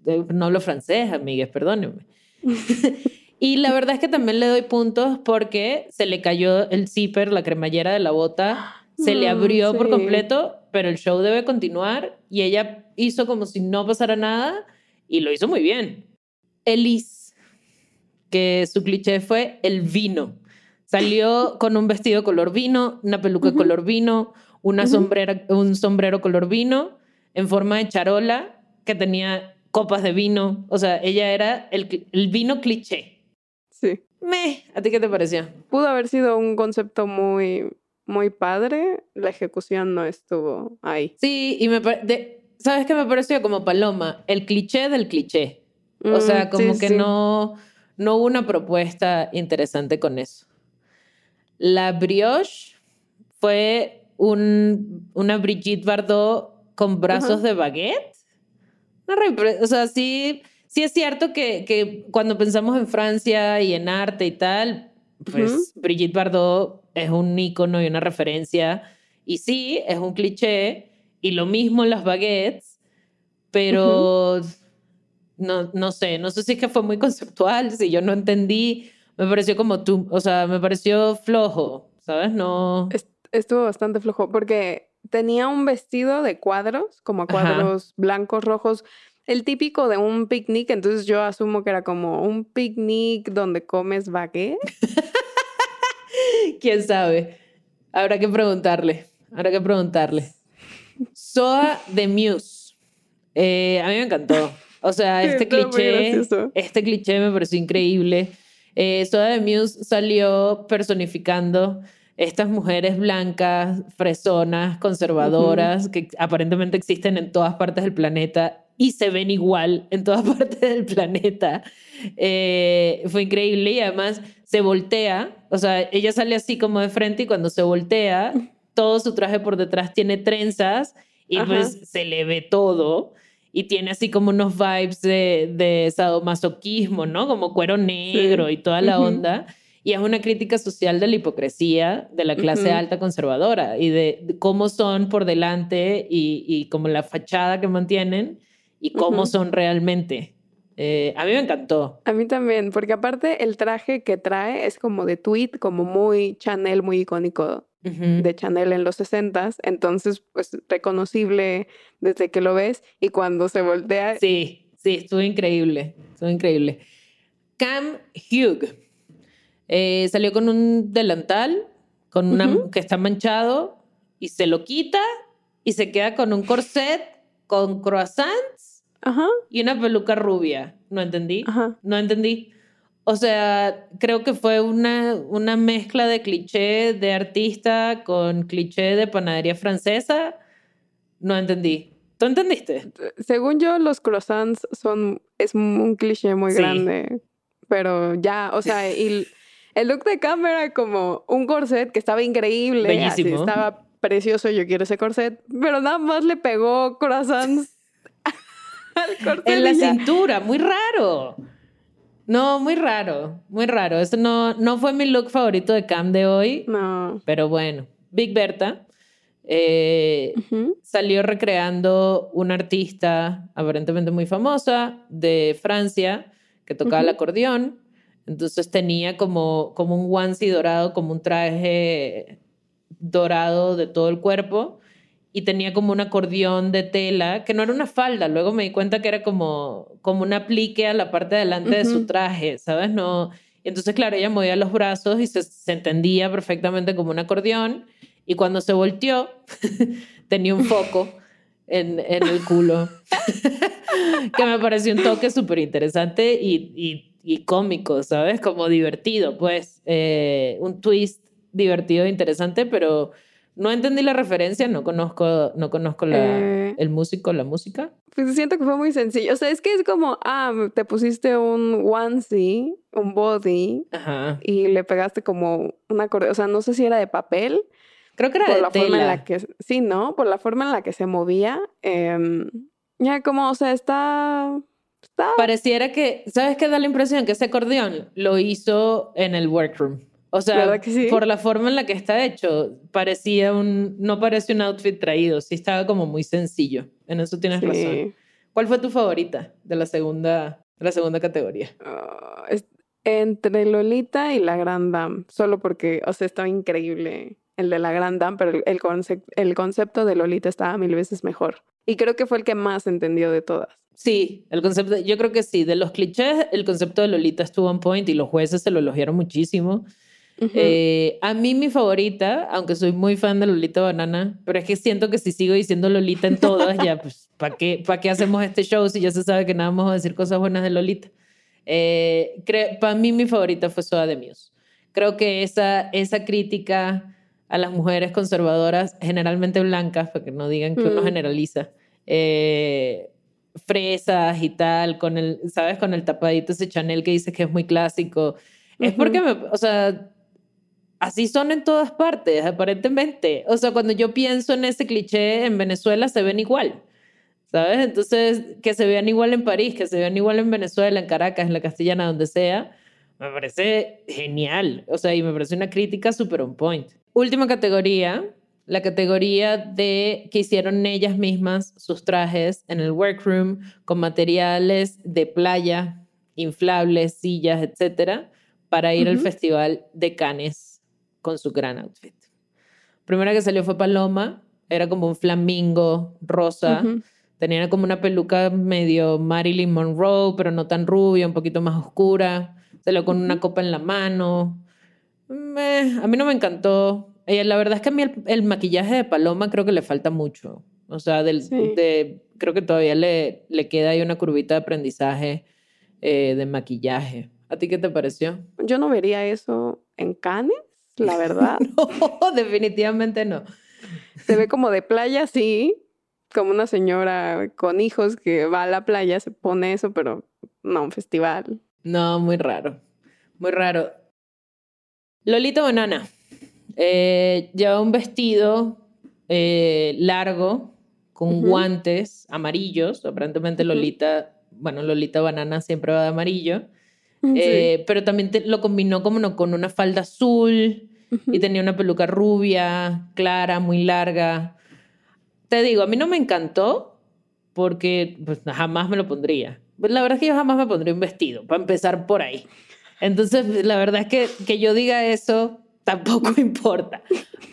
no hablo francés, amigues, perdónenme. Y la verdad es que también le doy puntos porque se le cayó el zipper, la cremallera de la bota, se le Mm, abrió por completo, pero el show debe continuar y ella hizo como si no pasara nada y lo hizo muy bien. Elise, que su cliché fue el vino. Salió con un vestido color vino, una peluca Ujú. color vino, una sombrera, un sombrero color vino en forma de charola que tenía copas de vino. O sea, ella era el, el vino cliché. Sí. Meh, ¿a ti qué te pareció? Pudo haber sido un concepto muy, muy padre. La ejecución no estuvo ahí. Sí, y me de- ¿sabes qué me pareció? Como Paloma, el cliché del cliché. O sea, Mm, como sí, que sí. no, no hubo una propuesta interesante con eso. La brioche fue un, una Brigitte Bardot con brazos de baguette. O sea, sí, sí es cierto que, que cuando pensamos en Francia y en arte y tal, pues Brigitte Bardot es un ícono y una referencia. Y sí, es un cliché. Y lo mismo las baguettes, pero no, no sé, no sé si es que fue muy conceptual, si yo no entendí, me pareció como tú, o sea, me pareció flojo, ¿sabes? No. Est- Estuvo bastante flojo porque tenía un vestido de cuadros, como Ajá. cuadros blancos, rojos, el típico de un picnic, entonces yo asumo que era como un picnic donde comes baguette. ¿Quién sabe? Habrá que preguntarle, habrá que preguntarle. Soa de Muse. Eh, a mí me encantó. O sea, este cliché, este cliché me pareció increíble. Eh, Soda de Muse salió personificando estas mujeres blancas, fresonas, conservadoras, que aparentemente existen en todas partes del planeta y se ven igual en todas partes del planeta. Eh, fue increíble y además se voltea, o sea, ella sale así como de frente y cuando se voltea, todo su traje por detrás tiene trenzas y Ajá. pues se le ve todo y tiene así como unos vibes de, de sadomasoquismo, ¿no? Como cuero negro y toda la onda. Y es una crítica social de la hipocresía de la clase Ujú. alta conservadora y de, de cómo son por delante y, y como la fachada que mantienen y cómo Ujú. son realmente. Eh, a mí me encantó. A mí también, porque aparte el traje que trae es como de tweed, como muy Chanel, muy icónico Ujú. de Chanel en los 60 entonces pues reconocible desde que lo ves y cuando se voltea Sí, sí, estuvo increíble, estuvo increíble. Cam Hugh eh, salió con un delantal con una, que está manchado y se lo quita y se queda con un corset con croissants Ajá, y una peluca rubia. No entendí. ajá. No entendí. O sea, creo que fue una, una mezcla de cliché de artista con cliché de panadería francesa. No entendí. ¿Tú entendiste? Según yo, los croissants son, es un cliché muy Sí. grande, pero ya, o sea, y el, look de Cam era como un corset que estaba increíble, así, Bellísimo. estaba precioso, yo quiero ese corset, pero nada más le pegó croissants al corset. En la cintura, muy raro. No, muy raro, muy raro. Eso no, no fue mi look favorito de Cam de hoy, No. pero bueno. Big Berta eh, salió recreando una artista aparentemente muy famosa de Francia que tocaba el acordeón. Entonces tenía como, como un onesie dorado, como un traje dorado de todo el cuerpo y tenía como un acordeón de tela, que no era una falda, luego me di cuenta que era como, como un aplique a la parte de delante de su traje, ¿sabes? No, y entonces, claro, ella movía los brazos y se, se entendía perfectamente como un acordeón, y cuando se volteó, tenía un foco en, en el culo, que me pareció un toque súper interesante y, y, y cómico, ¿sabes? Como divertido, pues, eh, un twist divertido e interesante, pero no entendí la referencia, no conozco, no conozco la, Eh. el músico, la música. Pues siento que fue muy sencillo. O sea, es que es como, ah, te pusiste un onesie, un body, Ajá. y le pegaste como una correa. O sea, no sé si era de papel, Creo que era por de la forma en tela. la que, sí, ¿no? Por la forma en la que se movía. em, ya como, o sea, está, está Pareciera que, ¿sabes qué da la impresión? Que ese acordeón lo hizo en el workroom. O sea, ¿Verdad que sí? por la forma en la que está hecho, parecía un, no parecía un outfit traído, sí estaba como muy sencillo. En eso tienes sí. razón. ¿Cuál fue tu favorita de la segunda, de la segunda categoría? Ah, es- entre Lolita y la Grand Dame, solo porque, o sea, estaba increíble el de la Grand Dame, pero el, el, el concepto de Lolita estaba mil veces mejor. Y creo que fue el que más entendió de todas. Sí, el concepto, yo creo que sí. De los clichés, el concepto de Lolita estuvo on point y los jueces se lo elogiaron muchísimo. Ujú. Eh, a mí mi favorita, aunque soy muy fan de Lolita Banana, pero es que siento que si sigo diciendo Lolita en todas, ya pues, ¿para qué, ¿para qué hacemos este show si ya se sabe que nada vamos a decir cosas buenas de Lolita? Eh, para mí mi favorita fue Soda de Muse. Creo que esa, esa crítica a las mujeres conservadoras, generalmente blancas, para que no digan que uno Mm. generaliza, eh, fresas y tal, con el, ¿sabes? Con el tapadito ese Chanel que dice que es muy clásico. Es porque, me, o sea, así son en todas partes, aparentemente. O sea, cuando yo pienso en ese cliché en Venezuela, se ven igual. ¿Sabes? Entonces, que se vean igual en París, que se vean igual en Venezuela, en Caracas, en la Castellana, donde sea, me parece genial. O sea, y me parece una crítica súper on point. Última categoría, la categoría de que hicieron ellas mismas sus trajes en el workroom con materiales de playa, inflables, sillas, etcétera, para ir al festival de Cannes con su gran outfit. Primera que salió fue Paloma, era como un flamingo rosa. Ujú. Tenía como una peluca medio Marilyn Monroe, pero no tan rubia, un poquito más oscura. Salió con una copa en la mano. Meh, a mí no me encantó. Eh, la verdad es que a mí el, el maquillaje de Paloma creo que le falta mucho. O sea, del, Sí. de, creo que todavía le, le queda ahí una curvita de aprendizaje eh, de maquillaje. ¿A ti qué te pareció? Yo no vería eso en Cannes, la verdad. No, definitivamente no. Se ve como de playa, sí, como una señora con hijos que va a la playa, se pone eso, pero no un festival. No, muy raro. Muy raro. Lolita Banana. Eh, lleva un vestido eh, largo con guantes amarillos. Aparentemente. Lolita, bueno, Lolita Banana siempre va de amarillo. Sí. Eh, pero también te- lo combinó como no- con una falda azul y tenía una peluca rubia, clara, muy larga. Te digo, a mí no me encantó porque pues, jamás me lo pondría. Pues, la verdad es que yo jamás me pondría un vestido, para empezar por ahí. Entonces, la verdad es que que yo diga eso tampoco importa.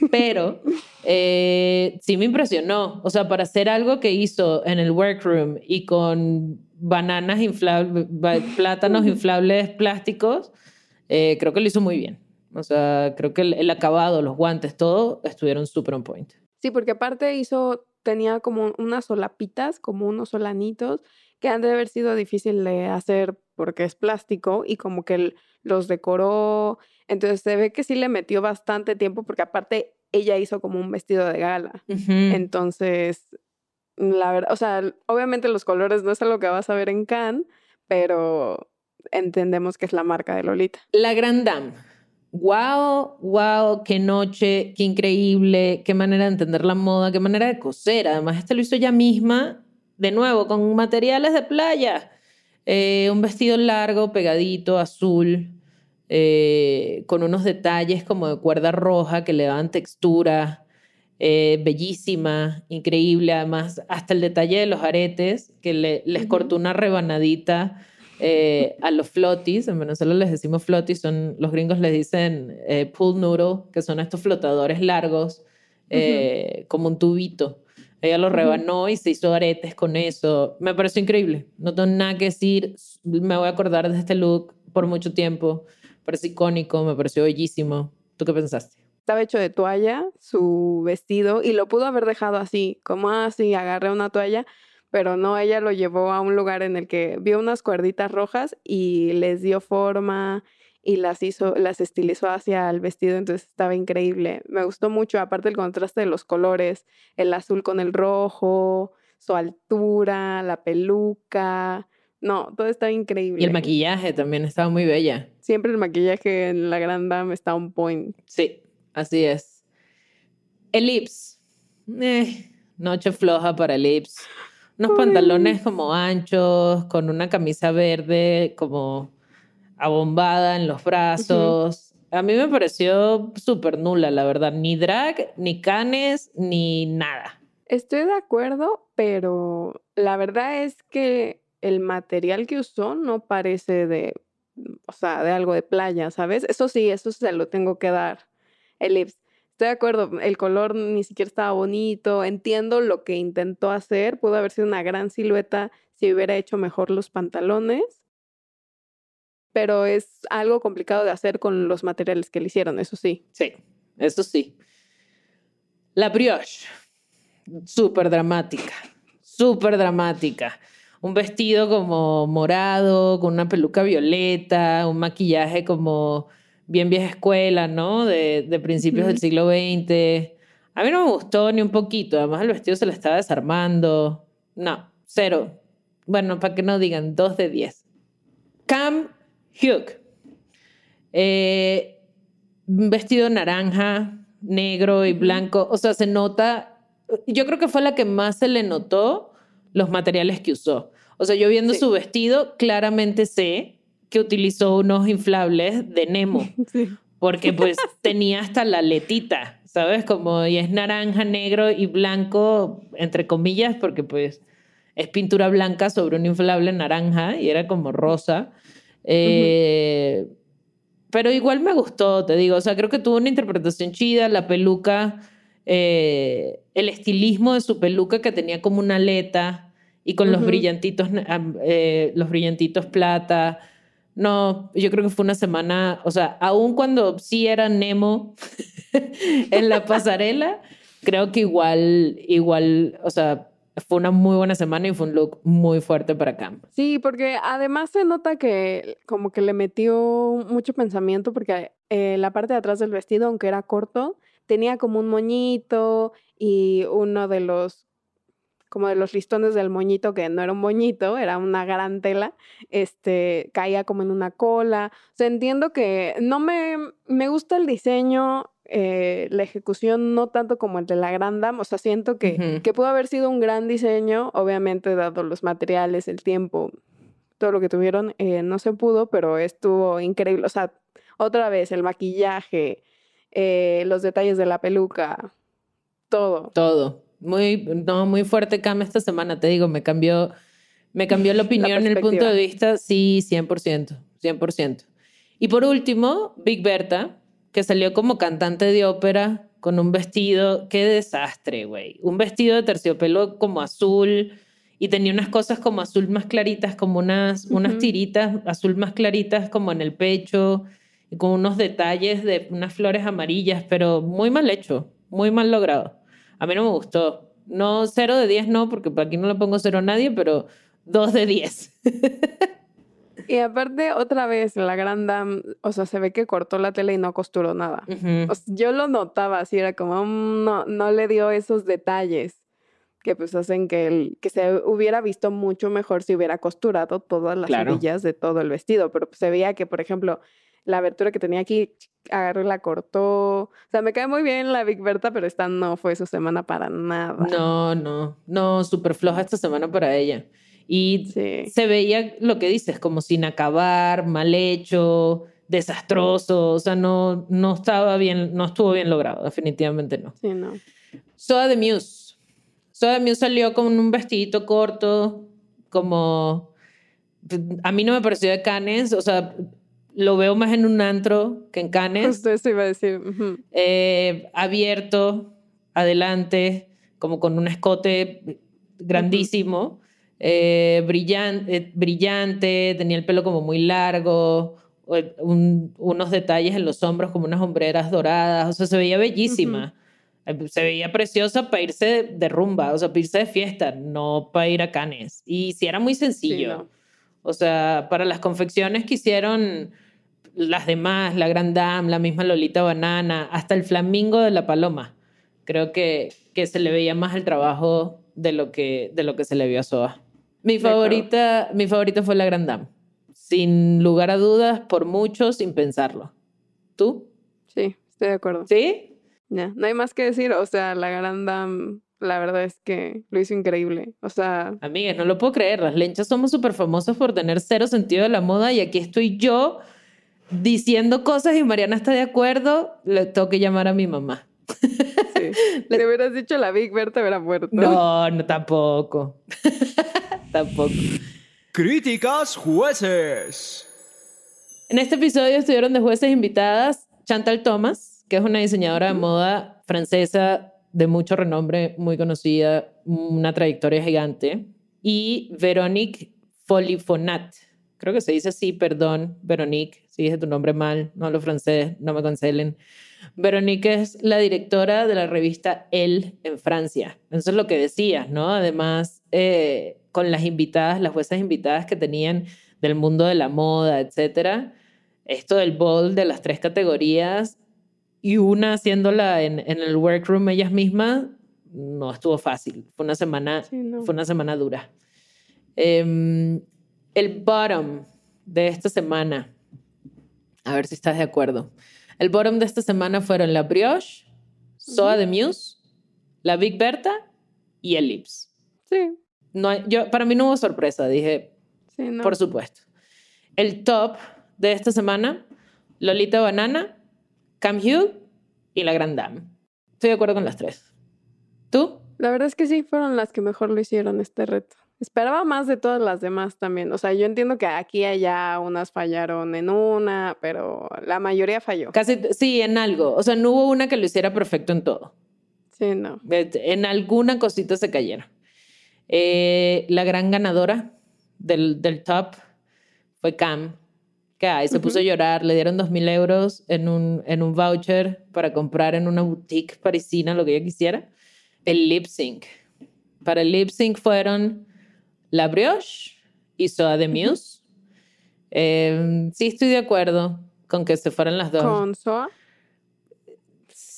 Pero eh, sí me impresionó. O sea, para hacer algo que hizo en el workroom y con bananas inflables, plátanos inflables plásticos, eh, creo que lo hizo muy bien. O sea, creo que el, el acabado, los guantes, todo estuvieron súper on point. Sí, porque aparte hizo, tenía como unas solapitas, como unos solanitos, que han de haber sido difícil de hacer porque es plástico y como que el- los decoró. Entonces se ve que sí le metió bastante tiempo porque aparte ella hizo como un vestido de gala. Entonces, la verdad, o sea, obviamente los colores no es algo que vas a ver en Cannes, pero entendemos que es la marca de Lolita. La Gran Dame. Wow, wow, qué noche, qué increíble, qué manera de entender la moda, qué manera de coser. Además, este lo hizo ella misma, de nuevo, con materiales de playa. Eh, un vestido largo, pegadito, azul, eh, con unos detalles como de cuerda roja que le daban textura. eh, bellísima, increíble. Además, hasta el detalle de los aretes, que le- les cortó una rebanadita eh, a los flotis. En Venezuela les decimos flotis, son, los gringos les dicen pool noodle, que son estos flotadores largos, como un tubito. Ella lo rebanó y se hizo aretes con eso. Me pareció increíble. No tengo nada que decir. Me voy a acordar de este look por mucho tiempo. Me pareció icónico, me pareció bellísimo. ¿Tú qué pensaste? Estaba hecho de toalla su vestido y lo pudo haber dejado así, como así, agarré una toalla, pero no, ella lo llevó a un lugar en el que vio unas cuerditas rojas y les dio forma y las hizo, las estilizó hacia el vestido, entonces estaba increíble. Me gustó mucho, aparte el contraste de los colores, el azul con el rojo, su altura, la peluca. No, todo estaba increíble. Y el maquillaje también estaba muy bella. Siempre el maquillaje en la Gran Dame está on point. Sí, así es. Ellipse. Eh, noche floja para Ellipse. Unos pantalones como anchos, con una camisa verde como abombada en los brazos. A mí me pareció súper nula, la verdad. Ni drag, ni canes, ni nada. Estoy de acuerdo, pero la verdad es que el material que usó no parece de, o sea, de algo de playa, ¿sabes? Eso sí, eso se lo tengo que dar. Ellipse. Estoy de acuerdo, el color ni siquiera estaba bonito, entiendo lo que intentó hacer, pudo haber sido una gran silueta si hubiera hecho mejor los pantalones, pero es algo complicado de hacer con los materiales que le hicieron, eso sí. Sí, eso sí. La brioche, súper dramática, súper dramática. Un vestido como morado, con una peluca violeta, un maquillaje como bien vieja escuela, ¿no? De, de principios del siglo XX. A mí no me gustó ni un poquito. Además, el vestido se le estaba desarmando. No, cero. Bueno, para que no digan, dos de diez. Cam Hugh. Eh, vestido naranja, negro y blanco. O sea, se nota. Yo creo que fue la que más se le notó los materiales que usó. O sea, yo viendo Sí. su vestido, claramente sé que utilizó unos inflables de Nemo Sí. porque pues tenía hasta la letita, ¿sabes? Como y es naranja, negro y blanco, entre comillas, porque pues es pintura blanca sobre un inflable naranja y era como rosa. Eh, Pero igual me gustó, te digo, o sea, creo que tuvo una interpretación chida, la peluca, eh, el estilismo de su peluca que tenía como una aleta y con los Ujú. brillantitos, am- eh, los brillantitos plata. No, yo creo que fue una semana, o sea, aun cuando sí era Nemo en la pasarela, creo que igual, igual, o sea, fue una muy buena semana y fue un look muy fuerte para Cam. Sí, porque además se nota que como que le metió mucho pensamiento porque eh, la parte de atrás del vestido, aunque era corto, tenía como un moñito y uno de los como de los listones del moñito, que no era un moñito, era una gran tela, este, caía como en una cola. O sea, entiendo que no me, me gusta el diseño, eh, la ejecución no tanto como el de la Grand Dame, o sea, siento que, que pudo haber sido un gran diseño, obviamente dado los materiales, el tiempo, todo lo que tuvieron, eh, no se pudo, pero estuvo increíble. O sea, otra vez, el maquillaje, eh, los detalles de la peluca, todo. Todo. Muy, no, muy fuerte Cam esta semana, te digo, me cambió, me cambió la opinión, el punto de vista, sí, 100%, 100%. Y por último, Big Berta, que salió como cantante de ópera con un vestido, qué desastre, güey. Un vestido de terciopelo como azul y tenía unas cosas como azul más claritas, como unas, unas tiritas azul más claritas como en el pecho y con unos detalles de unas flores amarillas, pero muy mal hecho, muy mal logrado. A mí no me gustó. No, 0 de 10 no, porque aquí no le pongo 0 a nadie, pero 2 de 10. Y aparte, otra vez, la Grand Dame, o sea, se ve que cortó la tela y no costuró nada. Ujú. O sea, yo lo notaba así, era como, mm, no, no le dio esos detalles que pues hacen que, el, que se hubiera visto mucho mejor si hubiera costurado todas las Claro. orillas de todo el vestido, pero pues, se veía que, por ejemplo, la abertura que tenía aquí, agarró y la cortó. O sea, me cae muy bien la Big Berta, pero esta no fue su semana para nada. No, no, no, súper floja esta semana para ella. Y Sí. se veía lo que dices, como sin acabar, mal hecho, desastroso, o sea, no, no estaba bien, no estuvo bien logrado, definitivamente no. Sí, no. Soda de Muse. Soda de Muse salió con un vestidito corto, como... A mí no me pareció de Canes, o sea, lo veo más en un antro que en Canes. Justo eso iba a decir. eh, abierto, adelante, como con un escote grandísimo, eh, brillan- eh, brillante, tenía el pelo como muy largo, eh, un- unos detalles en los hombros como unas hombreras doradas, o sea, se veía bellísima. Eh, Se veía preciosa para irse de, de rumba, o sea, para irse de fiesta, no para ir a Canes. Y si era muy sencillo. no. O sea, para las confecciones que hicieron las demás, la Grand Dame, la misma Lolita Banana, hasta el flamingo de la paloma. Creo que, que se le veía más el trabajo de lo que, de lo que se le vio a Soa. Mi favorita, mi favorita fue la Grand Dame. Sin lugar a dudas, por mucho, sin pensarlo. ¿Tú? Sí, estoy de acuerdo. ¿Sí? Ya, no hay más que decir. O sea, la gran dame, la verdad es que lo hizo increíble. O sea, Amigas, no lo puedo creer. Las lenchas somos súper famosas por tener cero sentido de la moda y aquí estoy yo diciendo cosas y Mariana está de acuerdo. Le tengo que llamar a mi mamá. sí. Le hubieras dicho la Big Berta hubiera muerto. No, no, tampoco. tampoco. Críticas jueces. En este episodio estuvieron de jueces invitadas Chantal Thomas, que es una diseñadora de moda francesa de mucho renombre, muy conocida, una trayectoria gigante, y Veronique Folifonat. Creo que se dice así, perdón, Veronique, si dije tu nombre mal, no hablo francés, no me cancelen. Veronique es la directora de la revista Elle en Francia. Eso es lo que decías, ¿no? Además, eh, con las invitadas, las juezas invitadas que tenían del mundo de la moda, etcétera, esto del bowl de las tres categorías y una haciéndola en, en el workroom ellas mismas, no estuvo fácil. Fue una semana, Sí, no. fue una semana dura. Em, el bottom de esta semana, a ver si estás de acuerdo. El bottom de esta semana fueron la Brioche, Soa de Muse, la Big Berta y el Lips. Sí, No hay- yo, para mí no hubo sorpresa, dije, sí, no. por supuesto. El top de esta semana, Lolita Banana, Cam Hugh y La Grand Dame. Estoy de acuerdo con las tres. ¿Tú? La verdad es que sí, fueron las que mejor lo hicieron este reto. Esperaba más de todas las demás también. O sea, yo entiendo que aquí y allá unas fallaron en una, pero la mayoría falló. Casi, sí, en algo. O sea, no hubo una que lo hiciera perfecto en todo. Sí, no. En alguna cosita se cayeron. Eh, la gran ganadora del, del top fue Cam, que ay, se puso a llorar. Le dieron dos mil euros en un, en un voucher para comprar en una boutique parisina lo que ella quisiera. El lip sync. Para el lip sync fueron La Brioche y Soa de Muse. Eh, sí, estoy de acuerdo con que se fueran las dos. Con Soa.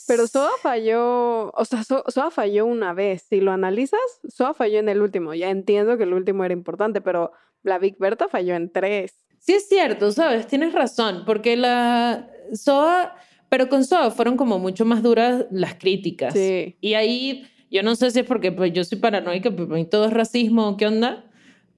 Pero Soa falló, o sea, So- Soa falló una vez. Si lo analizas, Soa falló en el último. Ya entiendo que el último era importante, pero la Big Berta falló en tres. Sí es cierto, ¿sabes? Tienes razón, porque la SOA, pero con SOA fueron como mucho más duras las críticas. Sí. Y ahí, yo no sé si es porque pues, yo soy paranoica, pues, para mí todo es racismo, ¿qué onda?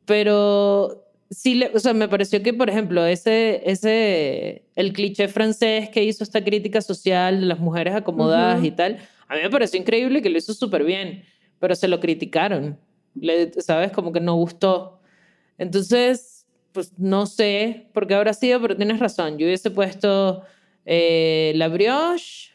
Pero sí, le, o sea, me pareció que, por ejemplo, ese, ese, el cliché francés que hizo esta crítica social de las mujeres acomodadas Ujú. y tal, a mí me pareció increíble que lo hizo súper bien, pero se lo criticaron, Le- ¿sabes? Como que no gustó. Entonces, pues no sé por qué habrá sido, pero tienes razón. Yo hubiese puesto eh, la brioche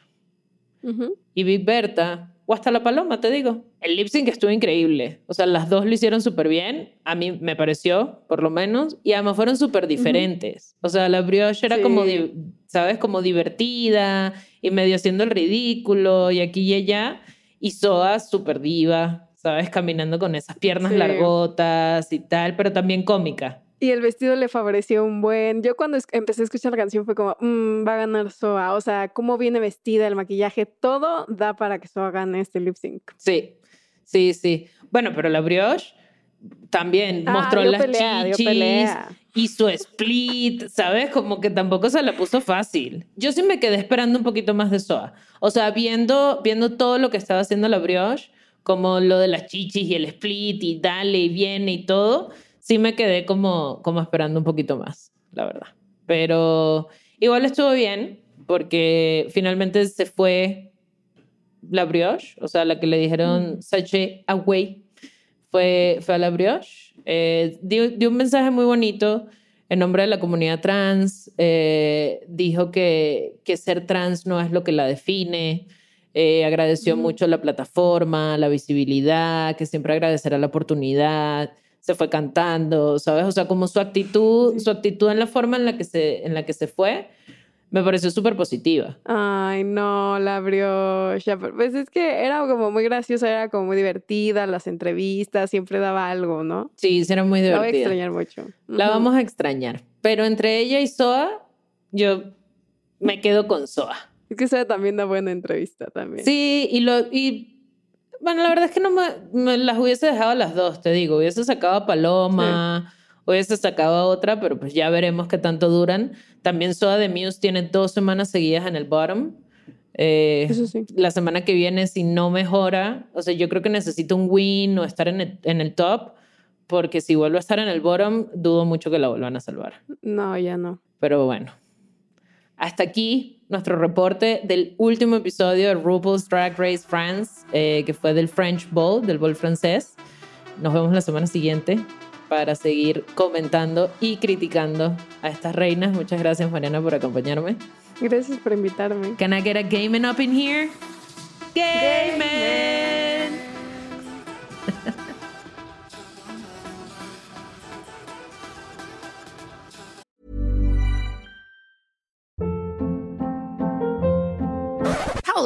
y Big Berta, o hasta la paloma, te digo. El lip sync estuvo increíble. O sea, las dos lo hicieron súper bien. A mí me pareció, por lo menos. Y además fueron súper diferentes. O sea, la brioche era como, Sí. ¿sabes? Como divertida y medio haciendo el ridículo y aquí y allá. Y Soa súper diva, ¿sabes? Caminando con esas piernas Sí. largotas y tal, pero también cómica. Y el vestido le favoreció un buen. Yo cuando empecé a escuchar la canción fue como, "Mm, va a ganar Soa. O sea, cómo viene vestida, el maquillaje, todo da para que Soa gane este lip sync. Sí, sí, sí. Bueno, pero la brioche también Ah, mostró las pelea, chichis su split, ¿sabes? Como que tampoco se la puso fácil. Yo sí me quedé esperando un poquito más de Soa. O sea, viendo, viendo todo lo que estaba haciendo la brioche, como lo de las chichis y el split y dale y viene y todo, sí me quedé como, como esperando un poquito más, la verdad. Pero igual estuvo bien porque finalmente se fue la brioche, o sea, la que le dijeron sachet away, fue, fue a la brioche. Eh, dio, dio un mensaje muy bonito en nombre de la comunidad trans. eh, dijo que, que ser trans no es lo que la define. eh, agradeció mucho la plataforma, la visibilidad, que siempre agradecerá la oportunidad. Se fue cantando, ¿sabes? O sea, como su actitud, su actitud en la forma en la que se, en la que se fue, me pareció súper positiva. Ay, no, la brioche. Pues es que era como muy graciosa, era como muy divertida, las entrevistas, siempre daba algo, ¿no? Sí, sí, era muy La voy a divertida. extrañar mucho. La vamos a extrañar. Pero entre ella y Soa, yo me quedo con Soa. Es que Soa también da buena entrevista también. Sí, y lo. Y, bueno, la verdad es que no me, me las hubiese dejado las dos, te digo. Hubiese sacado a Paloma, hubiese sacado a otra, pero pues ya veremos qué tanto duran. También Soa de Muse tiene dos semanas seguidas en el bottom. Eh, Eso sí. La semana que viene, si no mejora, o sea, yo creo que necesita un win o estar en el, en el top, porque si vuelve a estar en el bottom, dudo mucho que la vuelvan a salvar. No, ya no. Pero bueno, hasta aquí nuestro reporte del último episodio de RuPaul's Drag Race France, eh, que fue del French Bowl, del Bowl francés. Nos vemos la semana siguiente para seguir comentando y criticando a estas reinas. Muchas gracias, Mariana, por acompañarme. Gracias por invitarme. Can I get a gaming up in here? Gaming!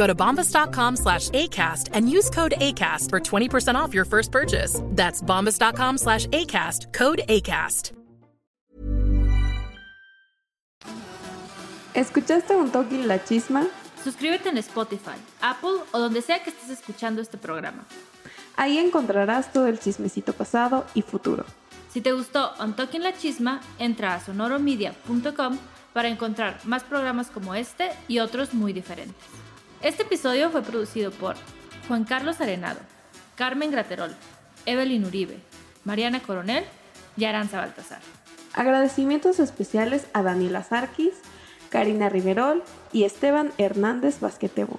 Go to bombas.com slash ACAST and use code ACAST for 20% off your first purchase. That's bombas.com slash ACAST, code ACAST. ¿Escuchaste un toque la chisma? Suscríbete en Spotify, Apple o donde sea que estés escuchando este programa. Ahí encontrarás todo el chismecito pasado y futuro. Si te gustó On Talking La Chisma, entra a sonoromedia.com para encontrar más programas como este y otros muy diferentes. Este episodio fue producido por Juan Carlos Arenado, Carmen Graterol, Evelyn Uribe, Mariana Coronel y Aranza Baltasar. Agradecimientos especiales a Daniela Sarkis, Karina Riverol y Esteban Hernández Basquetebo.